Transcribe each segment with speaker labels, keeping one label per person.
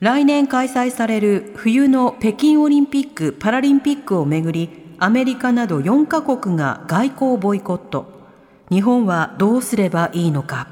Speaker 1: 来年開催される冬の北京オリンピック・パラリンピックをめぐりアメリカなど4カ国が外交ボイコット。日本はどうすればいいのか。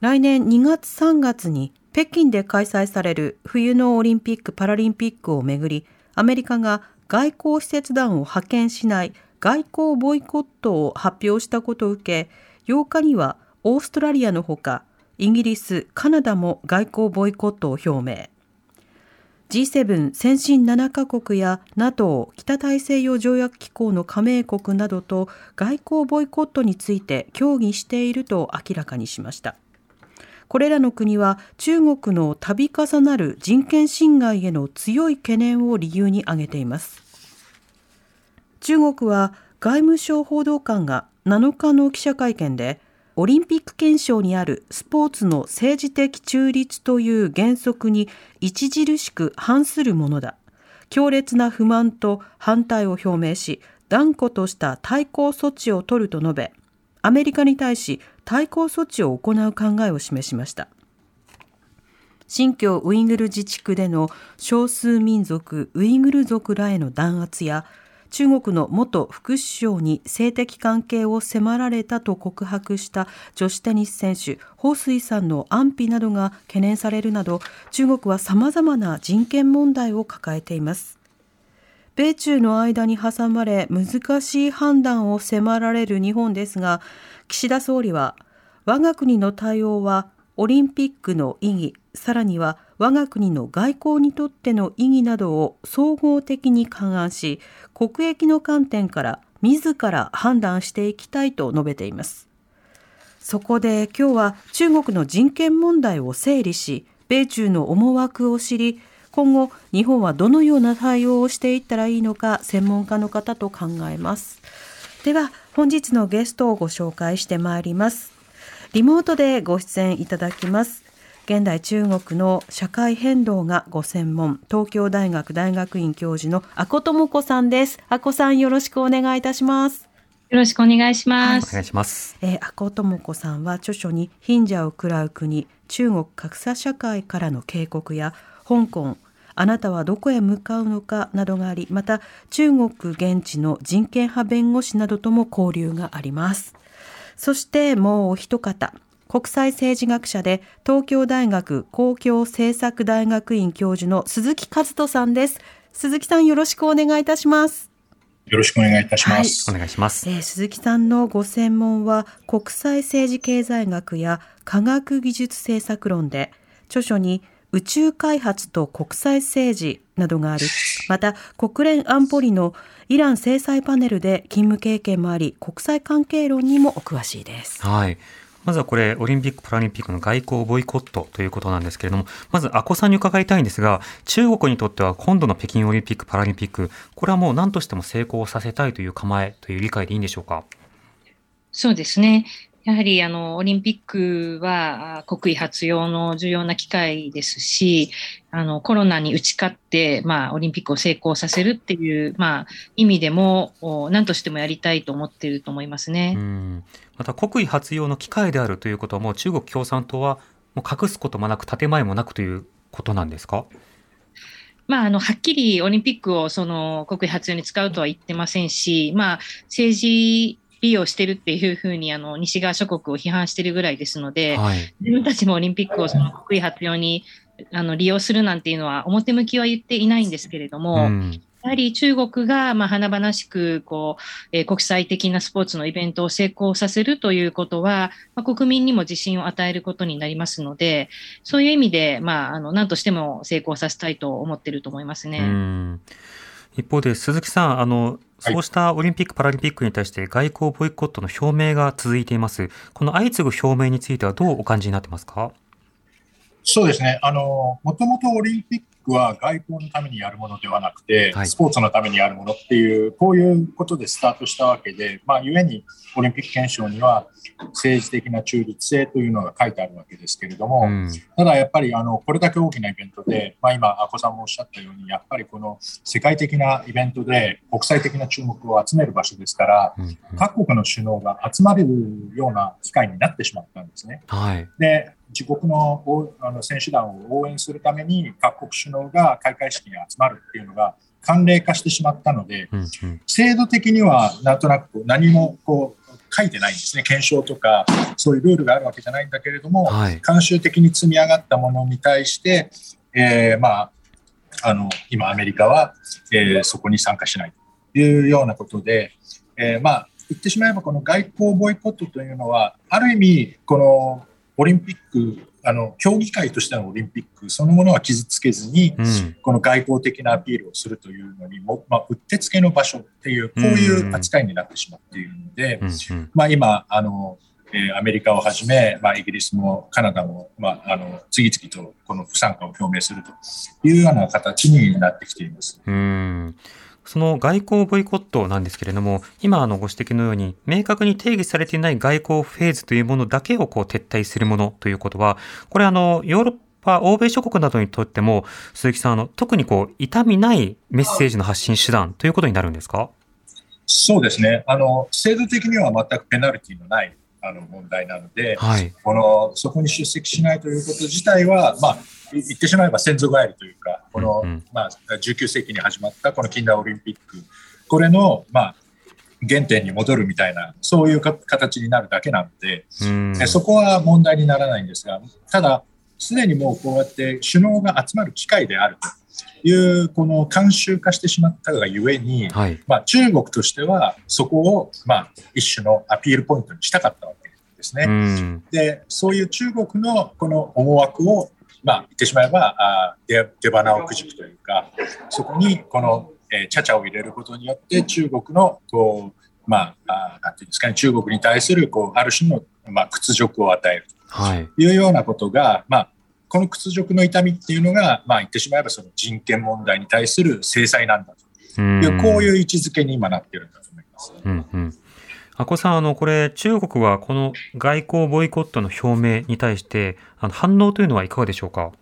Speaker 1: 来年2月3月に北京で開催される冬のオリンピック・パラリンピックをめぐりアメリカが外交使節団を派遣しない外交ボイコットを発表したことを受け8日にはオーストラリアのほかイギリス、カナダも外交ボイコットを表明。G7 先進7カ国や NATO 北大西洋条約機構の加盟国などと外交ボイコットについて協議していると明らかにしました。これらの国は中国の度重なる人権侵害への強い懸念を理由に挙げています。中国は外務省報道官が7日の記者会見でオリンピック憲章にあるスポーツの政治的中立という原則に著しく反するものだ。強烈な不満と反対を表明し、断固とした対抗措置を取ると述べ、アメリカに対し対抗措置を行う考えを示しました。新疆ウイグル自治区での少数民族ウイグル族らへの弾圧や中国の元副首相に性的関係を迫られたと告白した女子テニス選手彭帥さんの安否などが懸念されるなど中国は様々な人権問題を抱えています。米中の間に挟まれ難しい判断を迫られる日本ですが岸田総理は我が国の対応はオリンピックの意義さらには我が国の外交にとっての意義などを総合的に勘案し国益の観点から自ら判断していきたいと述べています。そこで今日は中国の人権問題を整理し米中の思惑を知り今後日本はどのような対応をしていったらいいのか専門家の方と考えます。では本日のゲストをご紹介してまいります。リモートでご出演いただきます。現代中国の社会変動がご専門東京大学大学院教授の阿古智子さんです。阿古さんよろしくお願いいたします。
Speaker 2: よろしくお願いします。
Speaker 3: お願いします。
Speaker 1: えー、阿古智子さんは著書に貧者を食らう国中国格差社会からの警告や香港あなたはどこへ向かうのかなどがありまた中国現地の人権派弁護士などとも交流があります。そしてもうお一方国際政治学者で東京大学公共政策大学院教授の鈴木和人さんです。鈴木さんよろしくお願いいたします。
Speaker 4: よろしくお願いいたします。
Speaker 3: お願いします。
Speaker 1: えー鈴木さんのご専門は国際政治経済学や科学技術政策論で著書に宇宙開発と国際政治などがありまた国連安保理のイラン制裁パネルで勤務経験もあり国際関係論にもお詳しいです。
Speaker 3: はいまずはこれ、オリンピック・パラリンピックの外交ボイコットということなんですけれども、まず、阿古さんに伺いたいんですが、中国にとっては今度の北京オリンピック・パラリンピック、これはもう何としても成功させたいという構えという理解でいいんでしょうか？
Speaker 2: そうですね。やはりあのオリンピックはあ国威発揚の重要な機会ですし、あのコロナに打ち勝って、まあ、オリンピックを成功させるっていう、まあ、意味でも、お何としてもやりたいと思っていると思いますね。
Speaker 3: うんまた国威発揚の機会であるということは、もう中国共産党はもう隠すこともなく、建前もなくということなんですか？
Speaker 2: まあ、あのはっきりオリンピックをその国威発揚に使うとは言ってませんし、まあ、政治利用してるっていうふうにあの西側諸国を批判してるぐらいですので、
Speaker 3: はい。
Speaker 2: 自分たちもオリンピックをその国威発揚にあの利用するなんていうのは表向きは言っていないんですけれども、
Speaker 3: うん
Speaker 2: やはり中国がまあ華々しくこう、えー国際的なスポーツのイベントを成功させるということは、まあ、国民にも自信を与えることになりますので、そういう意味で、まあ、あの何としても成功させたいと思っていると思いますね。
Speaker 3: うん一方で鈴木さん、あの、
Speaker 4: はい
Speaker 3: そうしたオリンピック・パラリンピックに対して外交ボイコットの表明が続いています。この相次ぐ表明についてはどうお感じになってますか？
Speaker 4: そうですね。あの、もともとオリンピックは外交のためにやるものではなくて、
Speaker 3: はい
Speaker 4: スポーツのためにやるものっていう、こういうことでスタートしたわけで、まあ、ゆえにオリンピック憲章には政治的な中立性というのが書いてあるわけですけれども、
Speaker 3: うん
Speaker 4: ただやっぱりあのこれだけ大きなイベントで、まあ、今、阿古さんもおっしゃったように、やっぱりこの世界的なイベントで国際的な注目を集める場所ですから、
Speaker 3: うんうん
Speaker 4: 各国の首脳が集まれるような機会になってしまったんですね。
Speaker 3: はい。
Speaker 4: で、自国の応あの選手団を応援するために各国首脳が開会式に集まるっていうのが慣例化してしまったので、
Speaker 3: うんうん
Speaker 4: 制度的にはなんとなく何もこう書いてないんですね。検証とかそういうルールがあるわけじゃないんだけれども、
Speaker 3: はい。
Speaker 4: 慣習的に積み上がったものに対して、えーまあ、あの今、アメリカは、えーそこに参加しないというようなことで、えーまあ、言ってしまえば、この外交ボイコットというのは、ある意味、このオリンピック、あの競技会としてのオリンピックそのものは傷つけずに、
Speaker 3: うん。
Speaker 4: この外交的なアピールをするというのにも、まあ、うってつけの場所っていう、こういう扱いになってしまっているので、
Speaker 3: うんうん
Speaker 4: まあ、今あの、えーアメリカをはじめ、まあ、イギリスもカナダも、まあ、あの次々とこの不参加を表明するというような形になってきています。
Speaker 3: うんその外交ボイコットなんですけれども、今あのご指摘のように、明確に定義されていない外交フェーズというものだけをこう撤退するものということは、これあの、ヨーロッパ、欧米諸国などにとっても、鈴木さん、あの、特にこう、痛みないメッセージの発信手段ということになるんですか？
Speaker 4: そうですね。あの制度的には全くペナルティのないあの問題なので、
Speaker 3: はい。
Speaker 4: このそこに出席しないということ自体は、まあ、い言ってしまえば先祖返りというか、この、
Speaker 3: うんうん
Speaker 4: まあ、19世紀に始まったこの近代オリンピック、これの、まあ、原点に戻るみたいな、そういうか形になるだけなので、
Speaker 3: う
Speaker 4: そこは問題にならないんですが、ただ、すでにもうこうやって首脳が集まる機会であるという、この慣習化してしまったがゆえに、
Speaker 3: はい。
Speaker 4: まあ、中国としてはそこを、まあ、一種のアピールポイントにしたかったわけですね。
Speaker 3: うん。
Speaker 4: で、そういう中国のこの思惑を、まあ、言ってしまえば、あー出出花をくじくというか、そこにこの、えー、チャチャを入れることによって、中国の、こう、まあ、あーなんていうんですかね、中国に対する、こう、ある種の、まあ、屈辱を与える
Speaker 3: はい。
Speaker 4: というようなことが、まあ、この屈辱の痛みっていうのが、まあ、言ってしまえば、その人権問題に対する制裁なんだという、こういう位置づけに今なってるんだと思います。
Speaker 3: うんうん。あこさん、あの、これ、中国はこの外交ボイコットの表明に対して、あの反応というのはいかがでしょうか？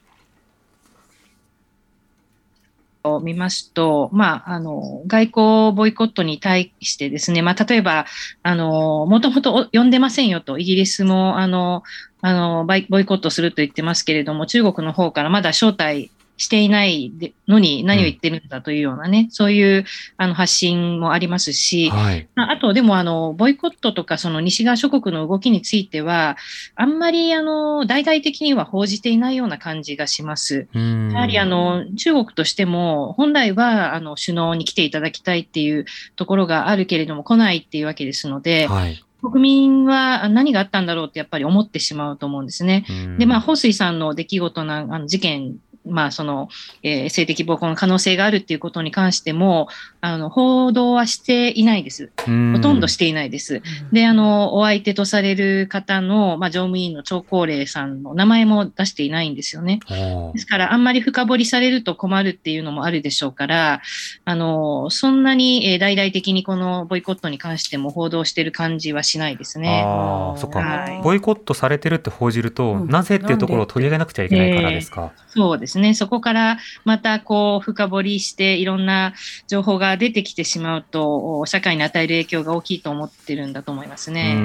Speaker 2: を見ますと、まあ、あの外交ボイコットに対してですね、まあ、例えば、あのもともと呼んでませんよと、イギリスもあのあのボイコットすると言ってますけれども、中国の方からまだ招待していないでのに何を言ってるんだというようなね、そういうあの発信もありますし、
Speaker 3: はい。
Speaker 2: まああと、でもあの、ボイコットとか、その西側諸国の動きについては、あんまりあの大々的には報じていないような感じがします。
Speaker 3: うん
Speaker 2: やはりあの中国としても、本来はあの首脳に来ていただきたいっていうところがあるけれども、来ないっていうわけですので、
Speaker 3: はい。
Speaker 2: 国民は何があったんだろうってやっぱり思ってしまうと思うんですね。
Speaker 3: うん
Speaker 2: で、まあ、彭帥さんの出来事な、あの事件、まあ、その、えー性的暴行の可能性があるっていうことに関しても、あの、報道はしていないです。ほとんどしていないです。で、あの、お相手とされる方の、まあ、常務委員の張高麗さんの名前も出していないんですよね。ですから、あんまり深掘りされると困るっていうのもあるでしょうから、あの、そんなに、えー大々的にこのボイコットに関しても報道してる感じはしないですね。
Speaker 3: ああ、そっか、
Speaker 2: はい
Speaker 3: ボイコットされてるって報じると、
Speaker 1: うん
Speaker 3: なぜっていうところを取り上げなくちゃいけないからですか。
Speaker 2: そうですね。そこからまたこう深掘りしていろんな情報が出てきてしまうと、社会に与える影響が大きいと思ってるんだと思いますね。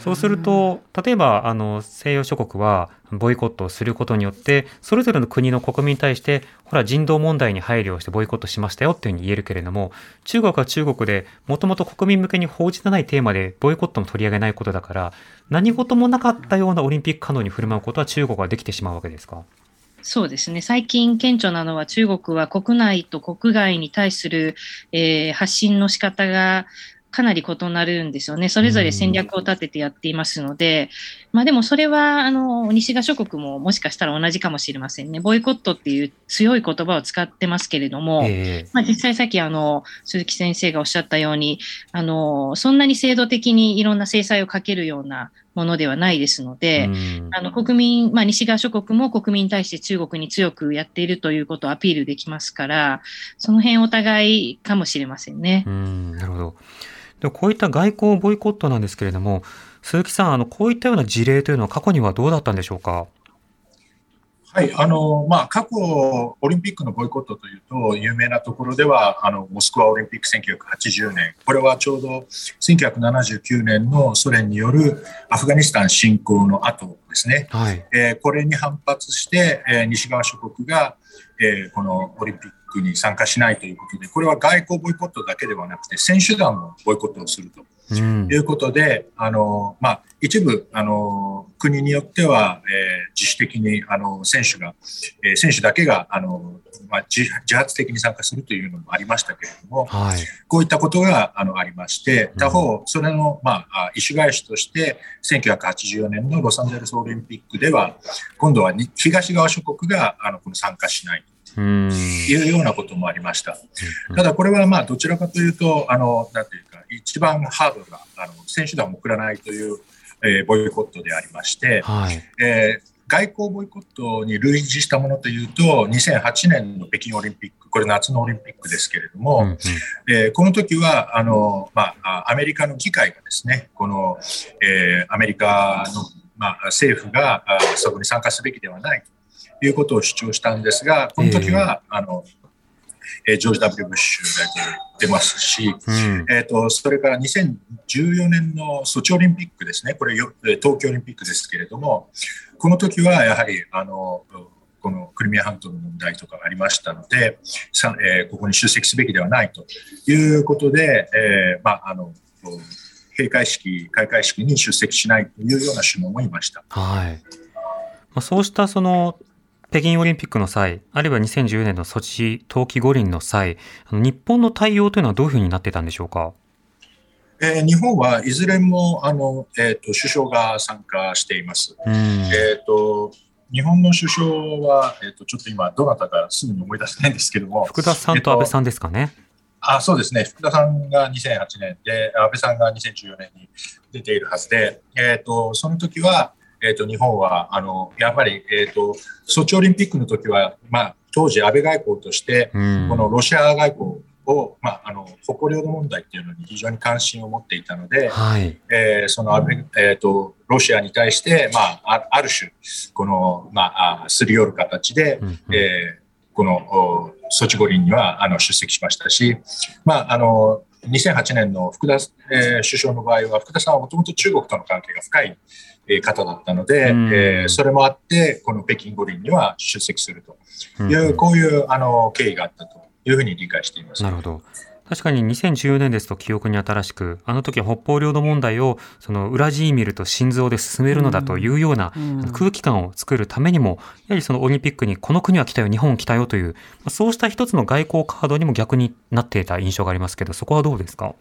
Speaker 3: そうすると、例えばあの西洋諸国はボイコットをすることによって、それぞれの国の国民に対して、ほら、人道問題に配慮してボイコットしましたよっていうふうに言えるけれども、中国は中国で、もともと国民向けに報じてないテーマで、ボイコットも取り上げないことだから、何事もなかったようなオリンピック可能に振る舞うことは中国はできてしまうわけですか？
Speaker 2: そうですね。最近顕著なのは中国は国内と国外に対する、えー発信の仕方がかなり異なるんですよね。それぞれ戦略を立ててやっていますので、まあでもそれは、あの、西側諸国ももしかしたら同じかもしれませんね。ボイコットっていう強い言葉を使ってますけれども、
Speaker 3: ええ
Speaker 2: まあ、実際さっきあの鈴木先生がおっしゃったようにあのそんなに制度的にいろんな制裁をかけるようなものではないですので、
Speaker 3: うん
Speaker 2: あの国民、まあ、西側諸国も国民に対して中国に強くやっているということをアピールできますから、その辺お互いかもしれませんね。
Speaker 3: うん、なるほど。でこういった外交ボイコットなんですけれども、鈴木さん、あの、こういったような事例というのは過去にはどうだったんでしょうか？
Speaker 4: はい、あの、まあ、過去、オリンピックのボイコットというと、有名なところでは、あの、モスクワオリンピック1980年、これはちょうど1979年のソ連によるアフガニスタン侵攻の後ですね。
Speaker 3: はい。
Speaker 4: えーこれに反発して、えー西側諸国が、えーこのオリンピックに参加しないということで、これは外交ボイコットだけではなくて、選手団もボイコットをするということで、あのまあ、一部あの国によっては、えー自主的にあの選手が、えー選手だけがあの、まあ、自自発的に参加するというのもありましたけれども、
Speaker 3: はい。
Speaker 4: こういったことがあのありまして、他方、それの、まあ、あ意種返しとして、1984年のロサンゼルスオリンピックでは、今度はに東側諸国があのこの参加しない
Speaker 3: うん。
Speaker 4: というようなこともありました。ただこれはまあどちらかというと、あのなんていうか、一番ハードがあの選手団を送らないという、えーボイコットでありまして、
Speaker 3: はい。
Speaker 4: えー外交ボイコットに類似したものというと、2008年の北京オリンピック、これ夏のオリンピックですけれども、
Speaker 3: うんうん
Speaker 4: えーこの時はあの、まあ、あアメリカの議会がですね、この、えーアメリカの、まあ、政府があそこに参加すべきではないということを主張したんですが、この時は、あのえージョージ・ W・ ブッシュ大統領出ますし、
Speaker 3: うん。
Speaker 4: えー、とそれから2014年のソチオリンピックですね、これよ、えー東京オリンピックですけれども、この時はやはりあのこのクリミア半島の問題とかありましたので、さえーここに出席すべきではないということで、えーまあ、あの閉会式、開会式に出席しないというような首脳もいました。
Speaker 3: はい。まあ、そうしたその、北京オリンピックの際、あるいは2010年のソチ冬季五輪の際、日本の対応というのはどういうふうになってたんでしょうか？
Speaker 4: えー日本はいずれもあの、えー、と首相が参加しています。
Speaker 3: うん。
Speaker 4: えー、と日本の首相は、えー、とちょっと今、どなたかすぐに思い出せないんですけども、
Speaker 3: 福田さんと安倍さんですかね？
Speaker 4: あそうですね、福田さんが2008年で、安倍さんが2014年に出ているはずで、えー、とその時は、えー、と日本はあのやっぱり、えー、とソチオリンピックの時は、まあ、当時、安倍外交として、
Speaker 3: うん。
Speaker 4: このロシア外交を、まあ、あの北方領土問題っていうのに非常に関心を持っていたので、
Speaker 3: はい。
Speaker 4: えーその安倍、えー、とロシアに対して、まあ、あある種、この、まあ、あすり寄る形で、
Speaker 3: うんうん
Speaker 4: えーこのおソチ五輪にはあの出席しましたし、まあ、あの2008年の福田、えー首相の場合は、福田さんはもともと中国との関係が深い、えー方だったので、
Speaker 3: うん
Speaker 4: えーそれもあって、この北京五輪には出席すると
Speaker 3: うん
Speaker 4: いう、こういうあの経緯があったというふうに理解しています。
Speaker 3: なるほど。確かに2014年ですと記憶に新しく、あの時は北方領土問題をそのウラジーミルと心臓で進めるのだというような
Speaker 1: うん。
Speaker 3: 空気感を作るためにも、やはりそのオリンピックにこの国は来たよ、日本来たよという、まあそうした一つの外交カードにも逆になっていた印象がありますけど、そこはどうですか？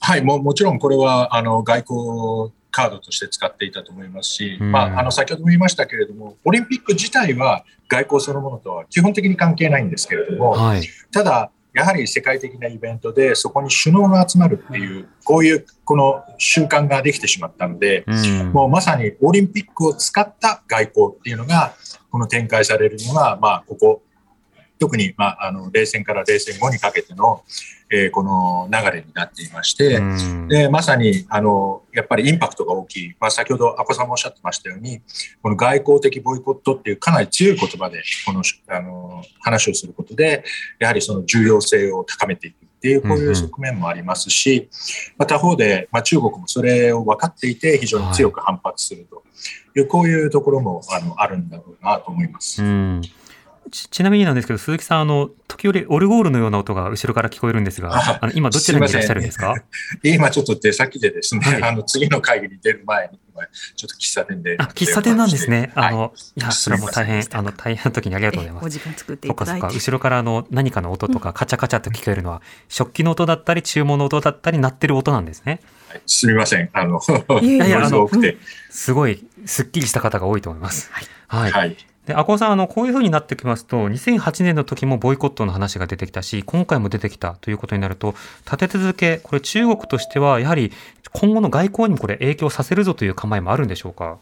Speaker 4: はい、ももちろんこれはあの外交カードとして使っていたと思いますし、
Speaker 3: うん。
Speaker 4: まあ、あの先ほども言いましたけれども、オリンピック自体は外交そのものとは基本的に関係ないんですけれども、
Speaker 3: はい。
Speaker 4: ただ、やはり世界的なイベントで、そこに首脳が集まるっていう、こういうこの習慣ができてしまったので、
Speaker 3: うん。
Speaker 4: もうまさにオリンピックを使った外交っていうのが、この展開されるのが、まあ、ここ、特に、まあ、あの冷戦から冷戦後にかけての、えーこの流れになっていまして、
Speaker 3: うん。
Speaker 4: でまさにあのやっぱりインパクトが大きい、まあ、先ほど阿古さんもおっしゃってましたように、この外交的ボイコットっていうかなり強い言葉でこのあの話をすることで、やはりその重要性を高めていくっていう、こういう側面もありますし、まあ、他方で、まあ、中国もそれを分かっていて、非常に強く反発するという、こういうところもあのあるんだろうなと思います。
Speaker 3: うんちちなみになんですけど、鈴木さん、あの、時折オルゴールのような音が後ろから聞こえるんですが、
Speaker 4: あ
Speaker 3: あの今どちらにいらっしゃるんですか？
Speaker 4: 今ちょっと出先でですね、
Speaker 3: はい
Speaker 4: あの次の会議に出る前に、今ちょっと喫茶店で。
Speaker 3: あ、喫茶店なんですね。あ
Speaker 4: はい
Speaker 3: の、いや、それはもう大変あの、大変な時にありがとうございます。
Speaker 1: お時間作って
Speaker 3: そっかそっか。
Speaker 1: いただいて。
Speaker 3: 後ろからあの、何かの音とか、カチャカチャと聞こえるのは、食器の音だったり、注文の音だったり、鳴ってる音なんですね。
Speaker 4: はいすみません。あの、
Speaker 1: いえいえ
Speaker 4: ノイズが多くて。
Speaker 3: すごい、すっきりした方が多いと思います。はい。
Speaker 4: はい。
Speaker 3: で、赤尾さん、あの、こういう風になってきますと、2008年の時もボイコットの話が出てきたし、今回も出てきたということになると、立て続け、これ中国としては、やはり今後の外交にもこれ影響させるぞという構えもあるんでしょうか？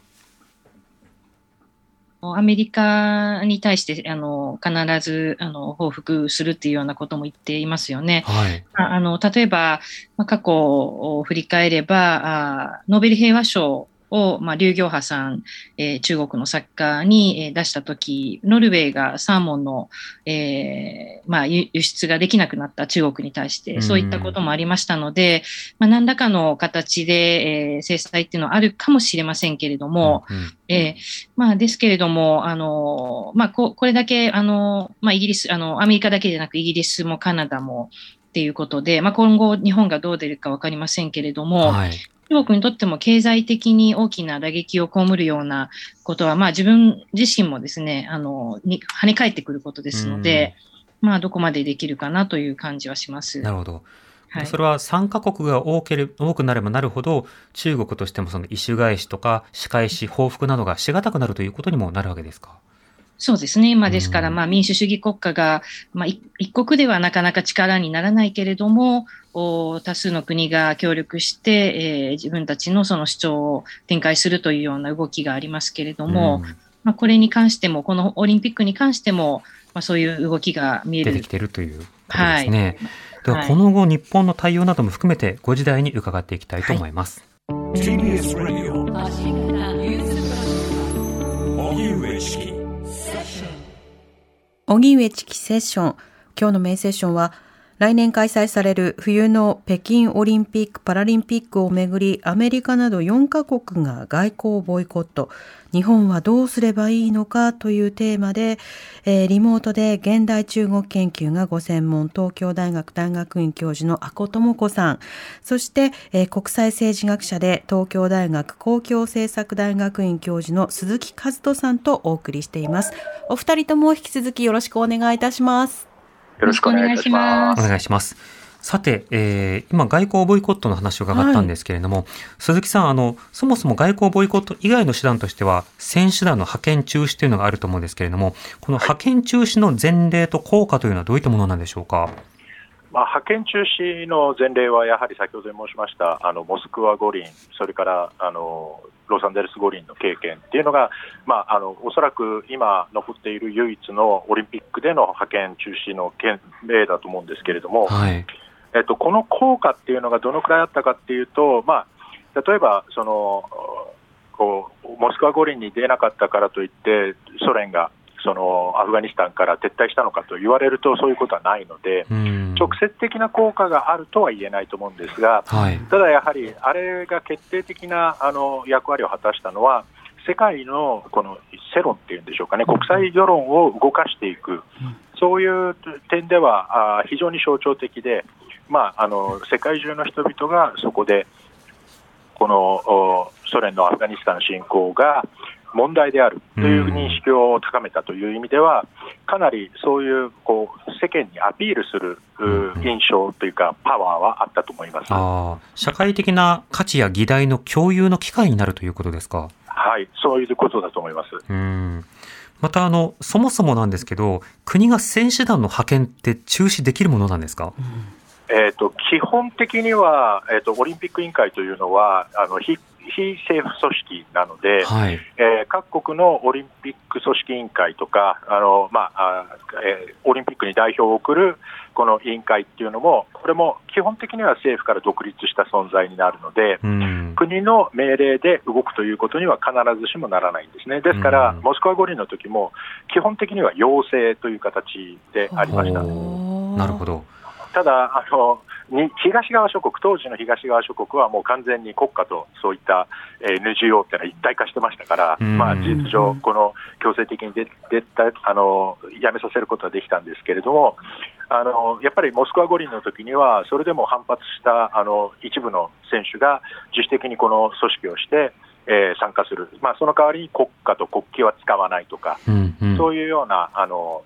Speaker 2: アメリカに対してあの必ずあの報復するっていうようなことも言っていますよね。
Speaker 3: はい、
Speaker 2: あの例えば、まあ、過去を振り返ればあ、ノーベル平和賞を、まあ、劉行波さん、えー、中国の作家に、えー、出したとき、ノルウェーがサーモンの、えーまあ、輸出ができなくなった中国に対して、そういったこともありましたので、まあ、何らかの形で、えー、制裁っていうのはあるかもしれませんけれども、うんうん、えー、まあ、ですけれども、あのまあ、ここれだけあの、まあ、イギリスあの、アメリカだけでなくイギリスもカナダも、っていうことで、まあ、今後、日本がどう出るか分かりませんけれども、はい、中国にとっても経済的に大きな打撃を被るようなことは、まあ自分自身もですね、あの、に跳ね返ってくることですので、まあどこまでできるかなという感じはします。
Speaker 3: なるほど。はい、それは参加国が多けれ多くなればなるほど、中国としてもその異種返しとか仕返し、報復などがしがたくなるということにもなるわけですか？
Speaker 2: そうですね。まあ、ですから、まあ、民主主義国家が、まあ、一国ではなかなか力にならないけれども、多数の国が協力して、えー、自分たちのその主張を展開するというような動きがありますけれども、まあ、これに関しても、このオリンピックに関しても、まあ、そういう動きが見える。
Speaker 3: 出てきているということですね。はい、では、この後、日本の対応なども含めて、ご時代に伺っていきたいと思います。
Speaker 1: はい荻上チキセッション。今日のメインセッションは来年開催される冬の北京オリンピック・パラリンピックをめぐりアメリカなど4カ国が外交ボイコット。日本はどうすればいいのかというテーマで、えー、リモートで現代中国研究がご専門東京大学大学院教授の阿古智子さん。そして、えー、国際政治学者で東京大学公共政策大学院教授の鈴木和人さんとお送りしています。お二人とも引き続きよろしくお願いいたします。
Speaker 5: ろしくお願いします。
Speaker 3: お願いします。さて、えー、今、外交ボイコットの話を伺ったんですけれども、はい、鈴木さんあの、そもそも外交ボイコット以外の手段としては、選手団の派遣中止というのがあると思うんですけれども、この派遣中止の前例と効果というのはどういったものなんでしょうか？
Speaker 5: まあ、派遣中止の前例はやはり先ほど申しましたあのモスクワ五輪、それからあのロサンゼルス五輪の経験っていうのが、まあ、あのおそらく今残っている唯一のオリンピックでの派遣中止の例だと思うんですけれども、はい、えっと、この効果っていうのがどのくらいあったかっていうと、まあ、例えばそのこうモスクワ五輪に出なかったからといってソ連がそのアフガニスタンから撤退したのかと言われるとそういうことはないので、直接的な効果があるとは言えないと思うんですが、はい、ただやはり、あれが決定的なあの役割を果たしたのは、世界のこの世論っていうんでしょうかね、国際世論を動かしていく、そういう点ではあ非常に象徴的で、まあ、あの世界中の人々がそこで、このソ連のアフガニスタン侵攻が問題であるという認識を高めたという意味では、かなりそういうこう世間にアピールする印象というか、パワーはあったと思います。
Speaker 3: 社会的な価値や議題の共有の機会になるということですか？
Speaker 5: はい、そういうことだと思います。
Speaker 3: うん。またあの、そもそもなんですけど、国が選手団の派遣って中止できるものなんですか、
Speaker 5: えーと、基本的には、えーと、オリンピック委員会というのはあの非非政府組織なので、はい、えー、各国のオリンピック組織委員会とか、あのまあえー、オリンピックに代表を送るこの委員会っていうのも、これも基本的には政府から独立した存在になるので、うん、国の命令で動くということには必ずしもならないんですね。ですから、うん、モスクワ五輪の時も、基本的には要請という形でありました。
Speaker 3: なるほど
Speaker 5: ただあのに東側諸国、当時の東側諸国はもう完全に国家とそういった、えー、NGO っていうのは一体化してましたから、まあ、事実上、この強制的に出たあのやめさせることはできたんですけれども、あのやっぱりモスクワ五輪の時には、それでも反発したあの一部の選手が自主的にこの組織をして、えー、参加する、まあ、その代わりに国家と国旗は使わないとか、うんうん、そういうようなあの、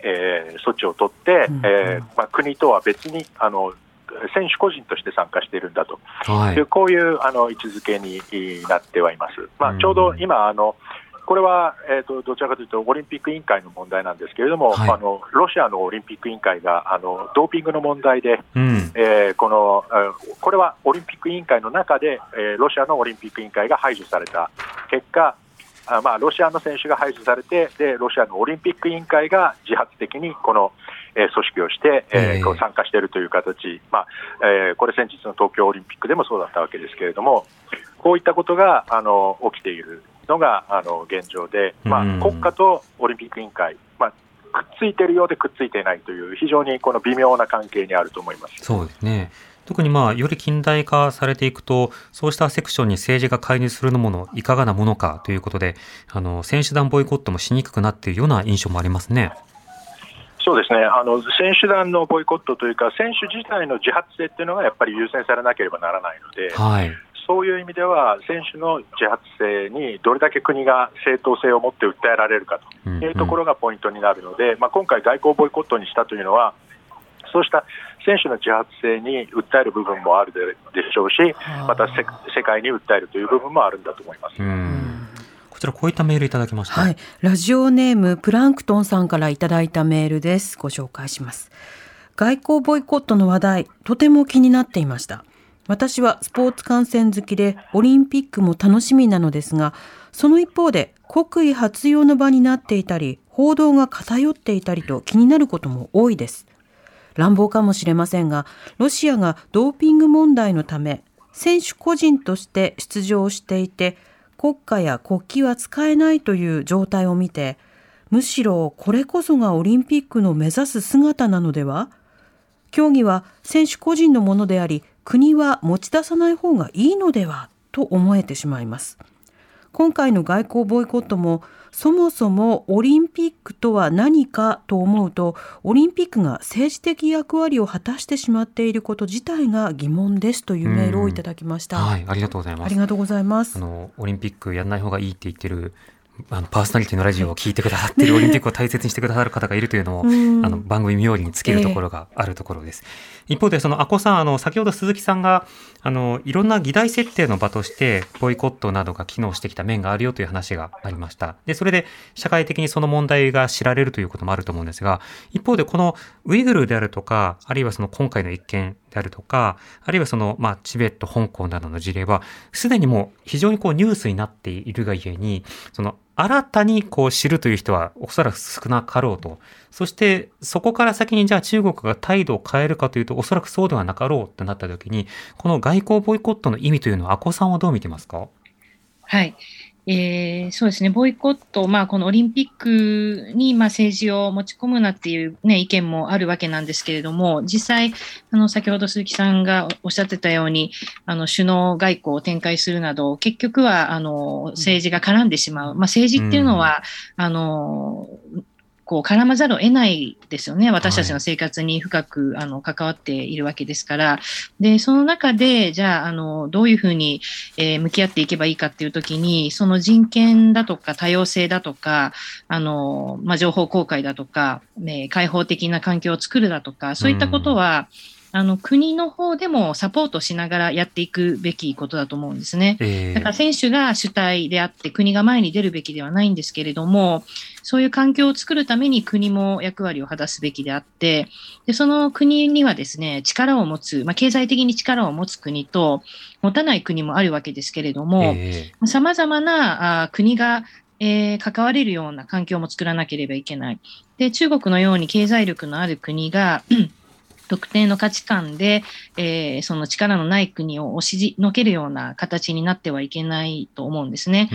Speaker 5: えー、措置を取って、えーまあ、国とは別にあの選手個人として参加しているんだと、はい、こういうあの位置づけになってはいます。まあ、ちょうど今あのこれは、えーと、どちらかというとオリンピック委員会の問題なんですけれども、はい、あのロシアのオリンピック委員会があのドーピングの問題で、うん、えー、このこれはオリンピック委員会の中で、えー、ロシアのオリンピック委員会が排除された結果、あまあ、ロシアの選手が排除されてで、ロシアのオリンピック委員会が自発的にこの、えー、組織をして、えー、参加しているという形、まあえー、これ、先日の東京オリンピックでもそうだったわけですけれども、こういったことがあの起きている。のがあの現状で、まあ、国家とオリンピック委員会、まあ、くっついているようでくっついていないという、非常にこの微妙な関係にあると思います
Speaker 3: そうですね。特にまあより近代化されていくと、そうしたセクションに政治が介入するのもの、いかがなものかということで、あの選手団ボイコットもしにくくなっているような印象もありますね。
Speaker 5: そうですね。あの選手団のボイコットというか、選手自体の自発性っていうのがやっぱり優先されなければならないので、はい、そういう意味では、選手の自発性にどれだけ国が正当性を持って訴えられるかというところがポイントになるので、まあ、今回、外交ボイコットにしたというのは、そうした選手の自発性に訴える部分もあるでしょうし、また世界に訴えるという部分もあるんだと思います。
Speaker 3: こちらこういったメールいただきました。
Speaker 1: はい、ラジオネームプランクトンさんからいただいたメールです。ご紹介します。外交ボイコットの話題、とても気になっていました。私はスポーツ観戦好きでオリンピックも楽しみなのですが、その一方で国威発揚の場になっていたり、報道が偏っていたりと気になることも多いです。乱暴かもしれませんが、ロシアがドーピング問題のため、選手個人として出場していて、国家や国旗は使えないという状態を見て、むしろこれこそがオリンピックの目指す姿なのでは？競技は選手個人のものであり、国は持ち出さない方がいいのでは？と思えてしまいます。今回の外交ボイコットもそもそもオリンピックとは何かと思うとオリンピックが政治的役割を果たしてしまっていること自体が疑問ですというメールをいただきました。
Speaker 3: はい、ありがとうございます。
Speaker 1: ありがとうございます。
Speaker 3: あのオリンピックやらない方がいいって言ってるあのパーソナリティのラジオを聞いてくださってる、オリンピックを大切にしてくださる方がいるというのも、あの番組冥利に尽きるところがあるところです。えー、一方で、その阿古さん、あの先ほど鈴木さんがあのいろんな議題設定の場としてボイコットなどが機能してきた面があるよという話がありました。で、それで社会的にその問題が知られるということもあると思うんですが、一方でこのウイグルであるとか、あるいはその今回の一件であるとか、あるいはその、まあ、チベット、香港などの事例は、すでにもう非常にこうニュースになっているがゆえに、その新たにこう知るという人はおそらく少なかろうと。そしてそこから先にじゃあ中国が態度を変えるかというとおそらくそうではなかろうってなった時に、この外交ボイコットの意味というのは、阿古さんはどう見てますか？
Speaker 2: はい。えー、そうですね、ボイコット、まあ、このオリンピックに、まあ、政治を持ち込むなっていう、ね、意見もあるわけなんですけれども、実際、あの先ほど鈴木さんがおっしゃってたように、あの首脳外交を展開するなど、結局はあの政治が絡んでしまう、まあ、政治っていうのは、うん、あのこう絡まざるを得ないですよね。私たちの生活に深く、あの関わっているわけですから。で、その中で、じゃあ、あの、どういうふうに、えー、向き合っていけばいいかっていうときに、その人権だとか多様性だとか、あの、まあ、情報公開だとか、ね、開放的な環境を作るだとか、そういったことは、うんあの国の方でもサポートしながらやっていくべきことだと思うんですね。えー、だから選手が主体であって国が前に出るべきではないんですけれども、そういう環境を作るために国も役割を果たすべきであって、でその国にはですね、力を持つ、まあ、経済的に力を持つ国と持たない国もあるわけですけれども、さまざまなあ国がえー、関われるような環境も作らなければいけない。で、中国のように経済力のある国が、特定の価値観で、えー、その力のない国を押しのけるような形になってはいけないと思うんですね。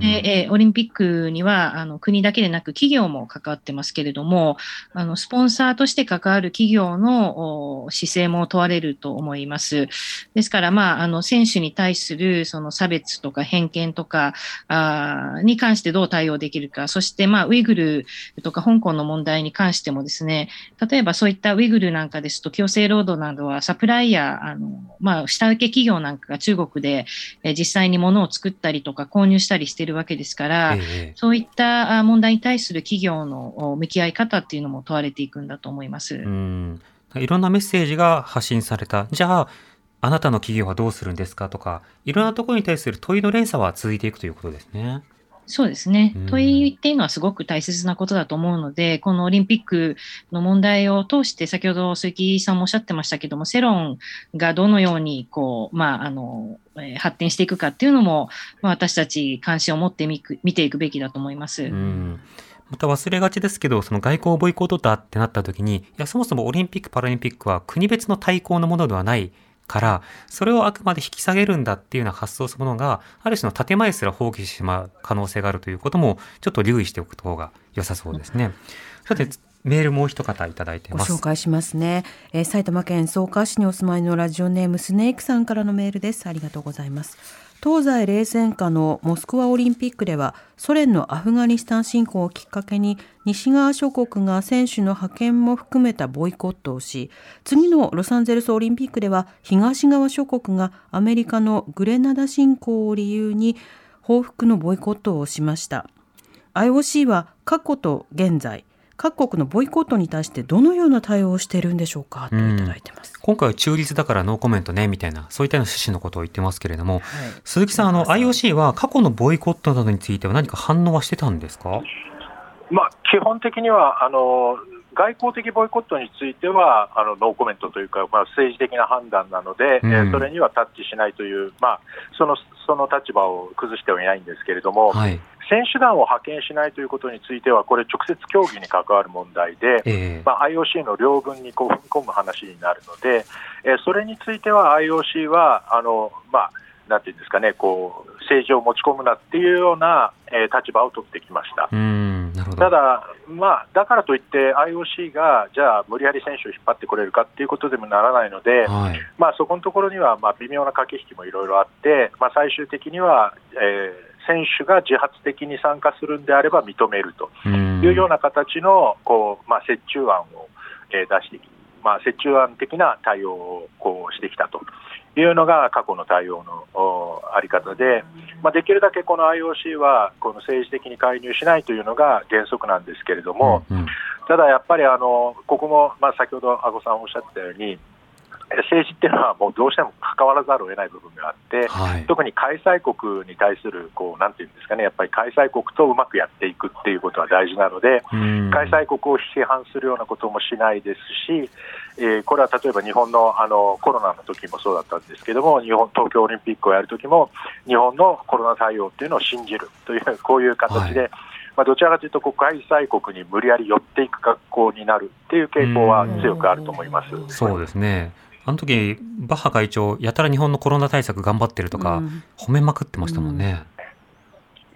Speaker 2: でえー、オリンピックにはあの国だけでなく企業も関わってますけれども、あのスポンサーとして関わる企業の姿勢も問われると思います。ですから、まあ、あの選手に対するその差別とか偏見とかあに関してどう対応できるか、そして、まあ、ウイグルとか香港の問題に関してもですね、例えばそういったウイグルなんかですですと、強制労働などはサプライヤー、あのまあ、下請け企業なんかが中国で、え実際に物を作ったりとか購入したりしているわけですから、ええ、そういった問題に対する企業の向き合い方っていうのも問われていくんだと思います。うん
Speaker 3: いろんなメッセージが発信された。じゃあ、あなたの企業はどうするんですかとか、いろんなところに対する問いの連鎖は続いていくということですね。
Speaker 2: そうですね
Speaker 3: うん。
Speaker 2: 問いっていうのはすごく大切なことだと思うので、このオリンピックの問題を通して、先ほど鈴木さんもおっしゃってましたけども、世論がどのようにこう、まあ、あの、えー発展していくかっていうのも、まあ、私たち関心を持ってみく見ていくべきだと思います。
Speaker 3: うんまた忘れがちですけど、その外交ボイコットだってなった時に、いや、そもそもオリンピック・パラリンピックは国別の対抗のものではないから、それをあくまで引き下げるんだっていうような発想そのものが、ある種の建前すら放棄してしまう可能性があるということも、ちょっと留意しておく方が良さそうですね。さて、メールもう一方いただいて
Speaker 1: ご
Speaker 3: ます。
Speaker 1: 紹介しますね、えー埼玉県草加市にお住まいのラジオネームスネークさんからのメールですありがとうございます東西冷戦下のモスクワオリンピックではソ連のアフガニスタン侵攻をきっかけに西側諸国が選手の派遣も含めたボイコットをし次のロサンゼルスオリンピックでは東側諸国がアメリカのグレナダ侵攻を理由に報復のボイコットをしました。IOC は過去と現在各国のボイコットに対してどのような対応をしているんでしょうか？といただいてます。
Speaker 3: 今回は中立だからノーコメントね、みたいな、そういったような趣旨のことを言ってますけれども、
Speaker 1: はい。
Speaker 3: 鈴木さん、あの、IOC は過去のボイコットなどについては何か反応はしてたんですか？
Speaker 5: まあ、基本的にはあの外交的ボイコットについてはあのノーコメントというか、まあ、政治的な判断なので、
Speaker 3: うん。
Speaker 5: えーそれにはタッチしないという、まあ、そのその立場を崩してはいないんですけれども、
Speaker 3: はい。
Speaker 5: 選手団を派遣しないということについては、これ、直接競技に関わる問題で、
Speaker 3: ええ
Speaker 5: まあ、IOC の両軍にこう踏み込む話になるので、えーそれについては IOC は、あのまあ、なんていうんですかね、こう政治を持ち込むなっていうような、えー立場を取ってきました。ただ、まあ、だからといって IOC がじゃあ無理やり選手を引っ張ってこれるかっていうことでもならないので、
Speaker 3: はい。
Speaker 5: まあ、そこのところにはまあ微妙な駆け引きもいろいろあって、まあ、最終的には、えー選手が自発的に参加するんであれば認めるというような形のこう、まあ、折衷案を、えー出してきまあ、折衷案的な対応をこうしてきたというのが過去の対応のおあり方で、まあ、できるだけこの IOC はこの政治的に介入しないというのが原則なんですけれども、
Speaker 3: うんうん。
Speaker 5: ただやっぱりあのここも、まあ、先ほど阿古さんおっしゃってたように、え政治っていうのはもうどうしても関わらざるを得ない部分があって、
Speaker 3: はい。
Speaker 5: 特に開催国に対するこうなんていうんですかね、やっぱり開催国とうまくやっていくっていうことは大事なので、開催国を批判するようなこともしないですし、えーこれは例えば日本のあのコロナの時もそうだったんですけども、日本東京オリンピックをやる時も、日本のコロナ対応っていうのを信じるという、こういう形で、
Speaker 3: は
Speaker 5: まあ、どちらかというと、開催国に無理やり寄っていく格好になるっていう傾向は強くあると思います。
Speaker 3: そうですね。あの時、バッハ会長、やたら日本のコロナ対策頑張ってるとか、
Speaker 1: うん
Speaker 3: 褒めまくってましたもんね。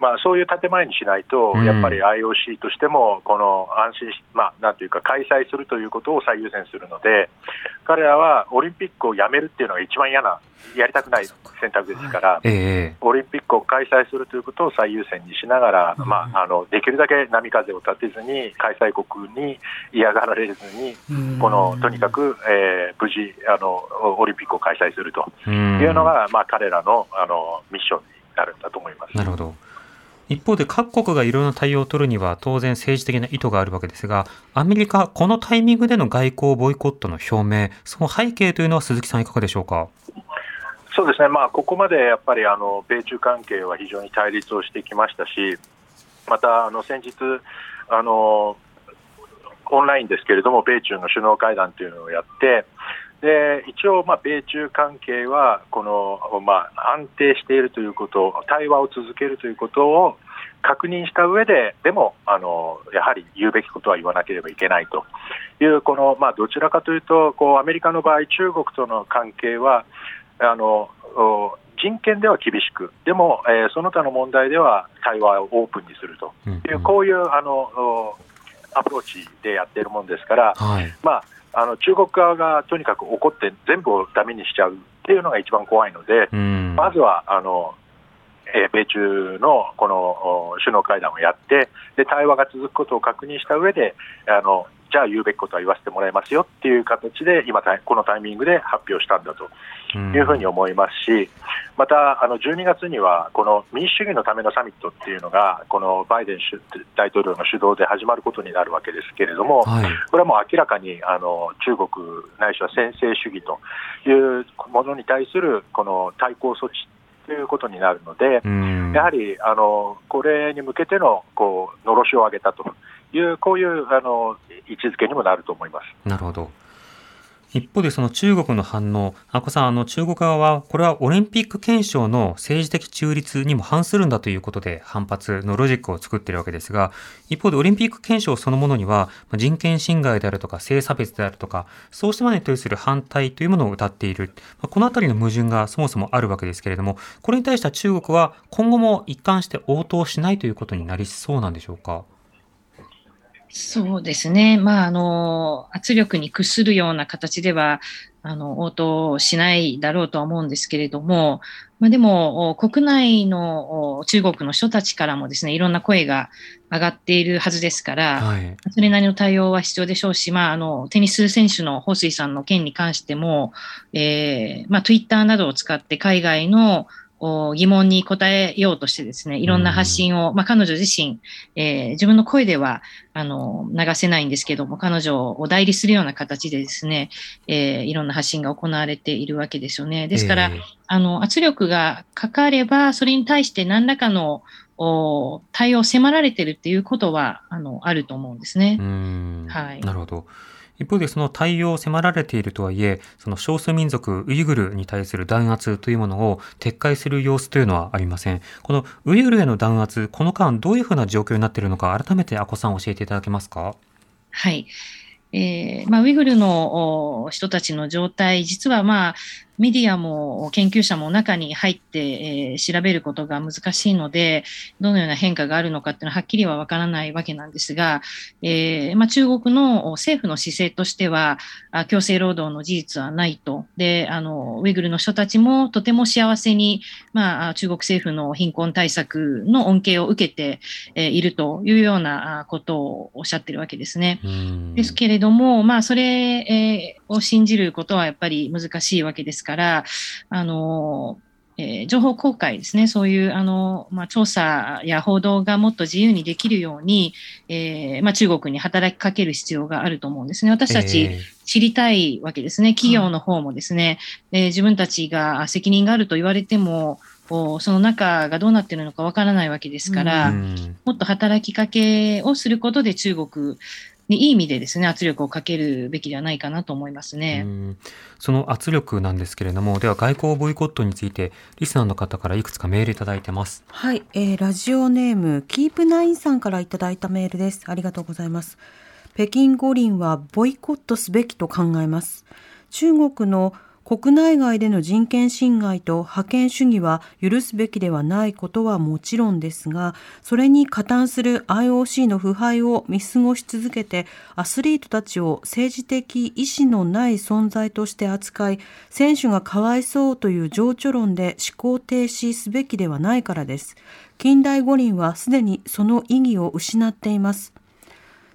Speaker 5: まあ、そういう建前にしないと、
Speaker 3: うん。
Speaker 5: やっぱり IOC としても、この安心し、まあ、なんていうか、開催するということを最優先するので、彼らはオリンピックをやめるっていうのが一番嫌な、やりたくない選択ですから、
Speaker 3: ええ
Speaker 5: オリンピックを開催するということを最優先にしながら、
Speaker 1: うん。
Speaker 5: まあ、あのできるだけ波風を立てずに、開催国に嫌がられずに、このとにかく、えー無事あの、オリンピックを開催するというのが、まあ、彼らのあのミッションになるんだと思います。
Speaker 3: なるほど。一方で各国がいろんな対応を取るには当然政治的な意図があるわけですが、アメリカ、このタイミングでの外交ボイコットの表明、その背景というのは鈴木さんいかがでしょうか？
Speaker 5: そうですね、まあ、ここまでやっぱりあの米中関係は非常に対立をしてきましたし、またあの先日あの、オンラインですけれども、米中の首脳会談というのをやって、で一応、まあ、米中関係はこの、まあ、安定しているということ、対話を続けるということを確認した上で、でもあのやはり言うべきことは言わなければいけないと。いう、このまあ、どちらかというとこう、アメリカの場合、中国との関係は、あのお人権では厳しく、でも、えーその他の問題では対話をオープンにすると。
Speaker 3: うん
Speaker 5: いう、こういうあのおアプローチでやっているもんですから、
Speaker 3: はい。
Speaker 5: まあ、あの中国側がとにかく怒って全部をダメにしちゃうっていうのが一番怖いので、
Speaker 3: うん。
Speaker 5: まずはあの、えー米中のこのお首脳会談をやってで、対話が続くことを確認した上であのじゃあ言うべきことは言わせてもらいますよっていう形で、今、たこのタイミングで発表したんだというふうに思いますし、またあの12月には、この民主主義のためのサミットっていうのが、このバイデン主大統領の主導で始まることになるわけですけれども、
Speaker 3: はい。
Speaker 5: これはもう明らかにあの中国ないしは専制主義というものに対するこの対抗措置ということになるので、
Speaker 3: うん。
Speaker 5: やはりあのこれに向けてのこうのろしを上げたという、こういうあの位置づけにもなると思います。
Speaker 3: なるほど。一方でその中国の反応、阿古さん、あの中国側は、これはオリンピック憲章の政治的中立にも反するんだということで反発のロジックを作っているわけですが、一方でオリンピック憲章そのものには、人権侵害であるとか、性差別であるとか、そうしたものに対する反対というものを謳っている。このあたりの矛盾がそもそもあるわけですけれども、これに対しては中国は今後も一貫して応答しないということになりそうなんでしょうか？
Speaker 2: そうですね。まあ、あの、圧力に屈するような形では、あの、応答しないだろうとは思うんですけれども、まあ、でも、お国内のお中国の人たちからもですね、いろんな声が上がっているはずですから、
Speaker 3: はい。
Speaker 2: それなりの対応は必要でしょうし、まあ、あの、テニス選手の彭帥さんの件に関しても、えー、まあ、Twitter などを使って海外のお疑問に答えようとしてですね、いろんな発信を、まあ、彼女自身、えー自分の声では、あの、流せないんですけども、彼女を代理するような形でですね、えーいろんな発信が行われているわけですよね。ですから、
Speaker 3: えー
Speaker 2: あの、圧力がかかれば、それに対して何らかのお対応を迫られているっていうことは、あの、あると思うんですね
Speaker 3: う。ん
Speaker 2: はい
Speaker 3: なるほど。一方でその対応を迫られているとはいえ、その少数民族ウイグルに対する弾圧というものを撤回する様子というのはありません。このウイグルへの弾圧、この間どういうふうな状況になっているのか、改めて阿古さん教えていただけますか？
Speaker 2: はい。えーまあ、ウイグルの人たちの状態、実はまあ、メディアも研究者も中に入って、えー調べることが難しいので、どのような変化があるのかっていうのははっきりはわからないわけなんですが、えーまあ、中国の政府の姿勢としては、あ強制労働の事実はないと。で、あの、ウイグルの人たちもとても幸せに、まあ、あ中国政府の貧困対策の恩恵を受けて、えーいるというようなあことをおっしゃってるわけですね。
Speaker 3: うん
Speaker 2: ですけれども、まあ、それえーを信じることはやっぱり難しいわけですから、あの、えー情報公開ですね、そういうあの、まあ、調査や報道がもっと自由にできるように、えーまあ、中国に働きかける必要があると思うんですね。私たち
Speaker 3: え
Speaker 2: 知りたいわけですね。企業の方もですね、えー自分たちが責任があると言われても、その中がどうなっているのかわからないわけですか
Speaker 3: ー
Speaker 2: ら、
Speaker 3: うん。
Speaker 2: もっと働きかけをすることで中国にいい意味でですね、圧力をかけるべきではないかなと思いますね。
Speaker 3: うんその圧力なんですけれども、では外交ボイコットについて、リスナーの方からいくつかメールいただいてます。
Speaker 1: はい、えーラジオネームキープナインさんからいただいたメールです。ありがとうございます。北京五輪はボイコットすべきと考えます。中国の国内外での人権侵害と覇権主義は許すべきではないことはもちろんですが、それに加担する IOC の腐敗を見過ごし続けて、アスリートたちを政治的意志のない存在として扱い、選手がかわいそうという情緒論で思考停止すべきではないからです。近代五輪はすでにその意義を失っています。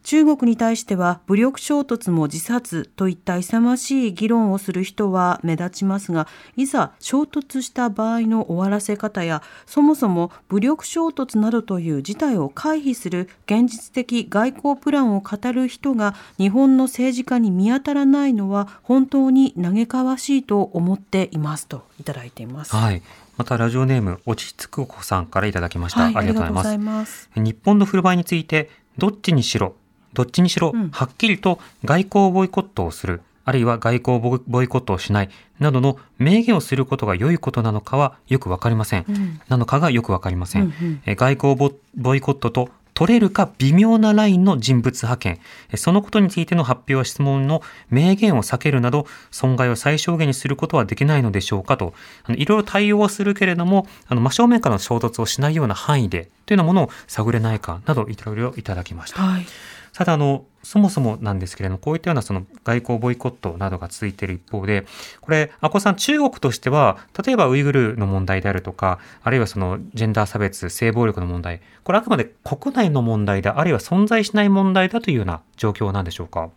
Speaker 1: 中国に対しては武力衝突も自殺といった勇ましい議論をする人は目立ちますが、いざ衝突した場合の終わらせ方や、そもそも武力衝突などという事態を回避する現実的外交プランを語る人が日本の政治家に見当たらないのは本当に嘆かわしいと思っていますといただいています。
Speaker 3: はい。また、ラジオネーム、落ち着く子さんからいただきました。
Speaker 1: はい、
Speaker 3: ありがとうございます。
Speaker 1: ます。
Speaker 3: 日本の振る舞いについて、どっちにしろ、どっちにしろ
Speaker 1: うん、
Speaker 3: はっきりと外交ボイコットをする、あるいは外交ボイコットをしない、などの明言をすることが良いことなのかはよくわかりません。
Speaker 1: うん
Speaker 3: なのかがよくわかりません。
Speaker 1: うんうん
Speaker 3: えー外交ボボイコットと取れるか微妙なラインの人物派遣、えーそのことについての発表や質問の明言を避けるなど、損害を最小限にすることはできないのでしょうかと、あのいろいろ対応はするけれども、あの真正面からの衝突をしないような範囲で、というようなものを探れないかなど、いろいろいただきました。
Speaker 1: はい。
Speaker 3: ただあの、そもそもなんですけれども、こういったようなその外交ボイコットなどが続いている一方で、これ、阿古さん、中国としては、例えばウイグルの問題であるとか、あるいはそのジェンダー差別、性暴力の問題、これあくまで国内の問題で、あるいは存在しない問題だというような状況なんでしょうか？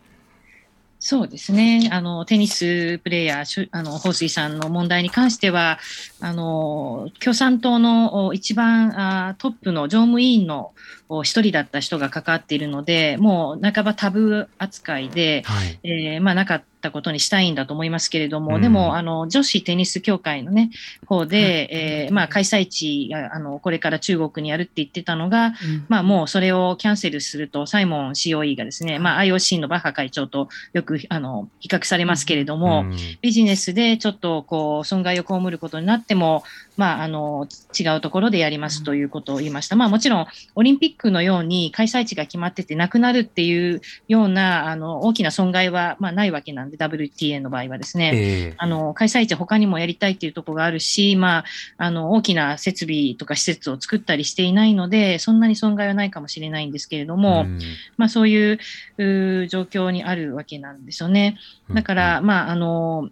Speaker 2: そうですね。あの、テニスプレーヤー、あの、彭帥さんの問題に関しては、あの、共産党のお一番あトップの常務委員のお一人だった人が関わっているので、もう半ばタブー扱いで、
Speaker 3: はい。
Speaker 2: えーまあ、なかったことにしたいんだと思いますけれども、
Speaker 3: うん。
Speaker 2: でも、あの、女子テニス協会のね、方で、えーまあ、開催地が、あの、これから中国にやるって言ってたのが、まあ、もうそれをキャンセルすると、サイモン COE がですね、まあ、IOC のバッハ会長とよく、あの、比較されますけれども、
Speaker 3: うん。
Speaker 2: ビジネスでちょっとこう損害を被ることになっても、まあ、あの違うところでやりますということを言いました。まあ、もちろんオリンピックのように開催地が決まっててなくなるっていうようなあの大きな損害は、まあ、ないわけなんで WTA の場合はですね。
Speaker 3: ええ
Speaker 2: あの開催地他にもやりたいっていうところがあるし、まあ、あの大きな設備とか施設を作ったりしていないのでそんなに損害はないかもしれないんですけれども、
Speaker 3: うん
Speaker 2: まあ、そういう状況にあるわけなんですよね。だから、まあ、あの、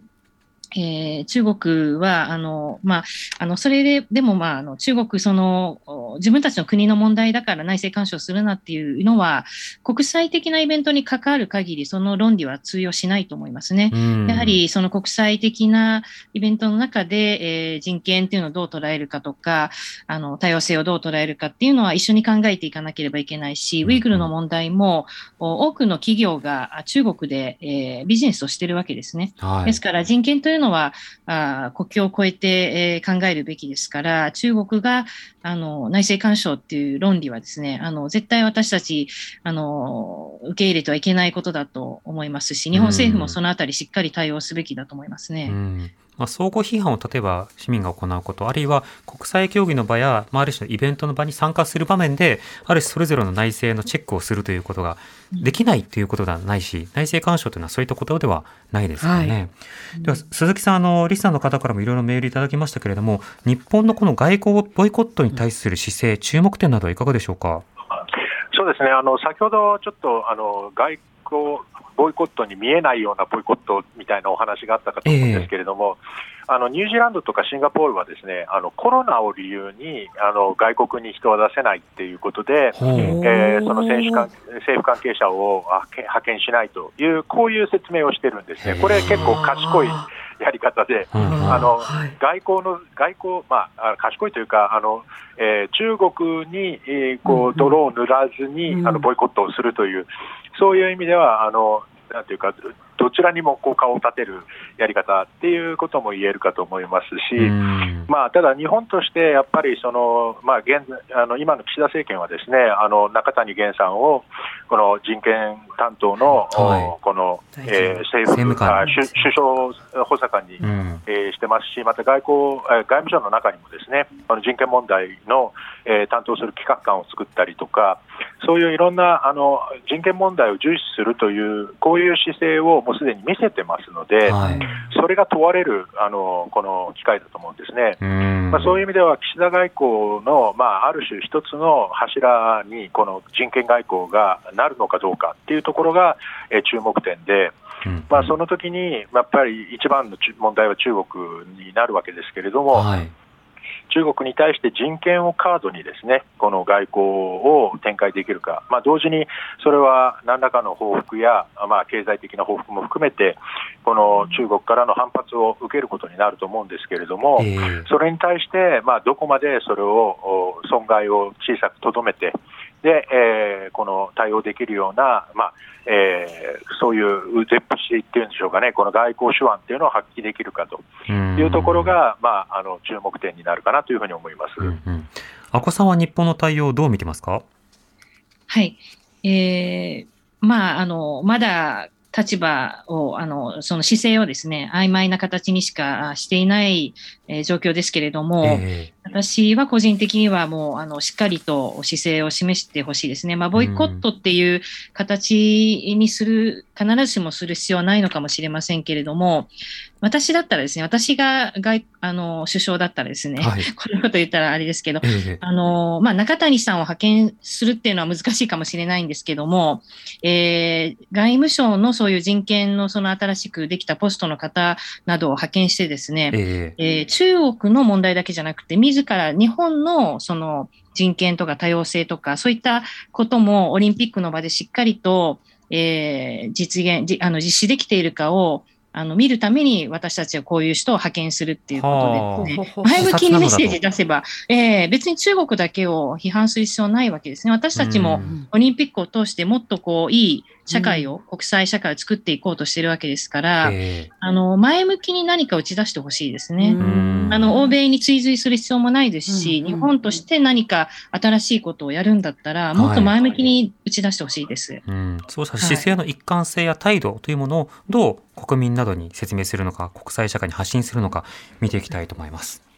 Speaker 2: えー中国は、あの、まあ、あの、それで、でも、まあ、あの、中国、その、お自分たちの国の問題だから内政干渉するなっていうのは、国際的なイベントに関わる限り、その論理は通用しないと思いますね。
Speaker 3: うん
Speaker 2: やはりその国際的なイベントの中で、えー人権っていうのをどう捉えるかとか、あの多様性をどう捉えるかっていうのは一緒に考えていかなければいけないし、
Speaker 3: うん
Speaker 2: ウイグルの問題もお多くの企業があ中国で、えービジネスをしてるわけですね。
Speaker 3: はい
Speaker 2: ですから人権というのはあ国境を越えて、え考えるべきですから、中国があの内政干渉っていう論理はですね、あの絶対私たちあの受け入れてはいけないことだと思いますし、日本政府もそのあたりしっかり対応すべきだと思いますね。
Speaker 3: うんまあ、相互批判を例えば市民が行うこと、あるいは国際協議の場や、まあ、ある種のイベントの場に参加する場面で、ある種それぞれの内政のチェックをするということができないということではないし、内政干渉というのはそういったことではないですからね。では、鈴木さん、あの、リスナーの方からもいろいろメールいただきましたけれども、日本のこの外交ボイコットに対する姿勢、注目点などはいかがでしょうか？
Speaker 5: そうですね、あの先ほどちょっとあの外交ボイコットに見えないようなボイコットみたいなお話があったかと思うんですけれども、あのニュージーランドとかシンガポールはですねあのコロナを理由にあの外国に人は出せないっていうことで、えーその選手関政府関係者を派遣しないという、こういう説明をしてるんですね、これ、結構賢いやり方で、
Speaker 3: うん
Speaker 5: あの
Speaker 1: はい。
Speaker 5: 外交の外交、まあ、あ賢いというか、あのえー中国に、えーこう泥を塗らずに、
Speaker 1: うん。
Speaker 5: あのボイコットをするという、そういう意味では、あのなんていうか、どちらにもこう顔を立てるやり方っていうことも言えるかと思いますし。
Speaker 3: うん。
Speaker 5: まあ、ただ、日本としてやっぱりその、まあ、現あの今の岸田政権はですねあの中谷元さんをこの人権担当の、
Speaker 3: はい。
Speaker 5: おこの、えー政府
Speaker 3: 政務官。
Speaker 5: あ首首相補佐官に、
Speaker 3: うん。
Speaker 5: えーしてますし、また外交、えー外務省の中にもですねあの人権問題の、えー担当する企画官を作ったりとか、そういういろんなあの人権問題を重視するという、こういう姿勢をもうすでに見せてますので、
Speaker 3: はい。
Speaker 5: それが問われるあのこの機会だと思うんですね。
Speaker 3: うん。
Speaker 5: まあ、そういう意味では、岸田外交の、まあ、ある種一つの柱に、この人権外交がなるのかどうかっていうところが、えー注目点で、
Speaker 3: うん。
Speaker 5: まあ、その時に、まあやっぱり一番のち問題は中国になるわけですけれども、
Speaker 3: はい
Speaker 5: 中国に対して人権をカードにですねこの外交を展開できるか、まあ、同時にそれは何らかの報復や、まあ、経済的な報復も含めて、この中国からの反発を受けることになると思うんですけれども、
Speaker 3: えー
Speaker 5: それに対して、まあ、どこまでそれをお損害を小さくとどめて、でえーこの対応できるような、まあえーそういう絶プシっていうんでしょうかね、この外交手腕っていうのを発揮できるかと。いうところが、まあ、あの注目点になるかなというふうに思います。
Speaker 3: うんうん。阿古さんは日本の対応をどう見てますか？
Speaker 2: はい。えーまあ、あの、まだ立場を、あの、その姿勢をですね、曖昧な形にしかあしていない、えー状況ですけれども、
Speaker 3: え
Speaker 2: 私は個人的にはもう、あの、しっかりと姿勢を示してほしいですね。まあ、ボイコットっていう形にする、必ずしもする必要はないのかもしれませんけれども、私だったらですね、私が外、あの、首相だったらですね、
Speaker 3: はい。
Speaker 2: このこと言ったらあれですけど
Speaker 3: ー、え。ー
Speaker 2: あの、まあ、中谷さんを派遣するっていうのは難しいかもしれないんですけども、えー外務省のそういう人権のその新しくできたポストの方などを派遣してですね、
Speaker 3: えー
Speaker 2: えー中国の問題だけじゃなくて、自ら日本のその人権とか多様性とか、そういったこともオリンピックの場でしっかりと、えー実現、じあの実施できているかをあの見るために私たちはこういう人を派遣するっていうことで前向きにメッセージ出せば、えー別に中国だけを批判する必要はないわけですね。私たちも
Speaker 3: うん。
Speaker 2: オリンピックを通してもっとこういい社会を、国際社会を作っていこうとしているわけですから、
Speaker 3: え
Speaker 2: あの、前向きに何か打ち出してほしいですね。
Speaker 3: うん
Speaker 2: あの、欧米に追随する必要もないですし、
Speaker 1: うん
Speaker 2: 日本として何か新しいことをやるんだったら、もっと前向きに打ち出してほしいです。
Speaker 3: うん、そうした姿勢の一貫性や態度というものをどう国民などに説明するのか、国際社会に発信するのか、見ていきたいと思います。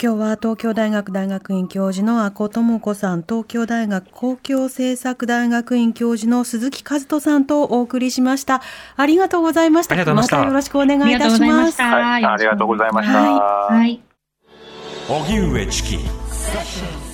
Speaker 1: 今日は東京大学大学院教授の阿古智子さん、東京大学公共政策大学院教授の鈴木和人さんとお送りしました。ありがとうございました。
Speaker 3: ありがとうございました
Speaker 1: たよろしくお願いい
Speaker 2: ありがとう
Speaker 1: たします。
Speaker 2: ございました。
Speaker 5: はいありがとうございました
Speaker 2: はい。はい
Speaker 6: 荻上チキ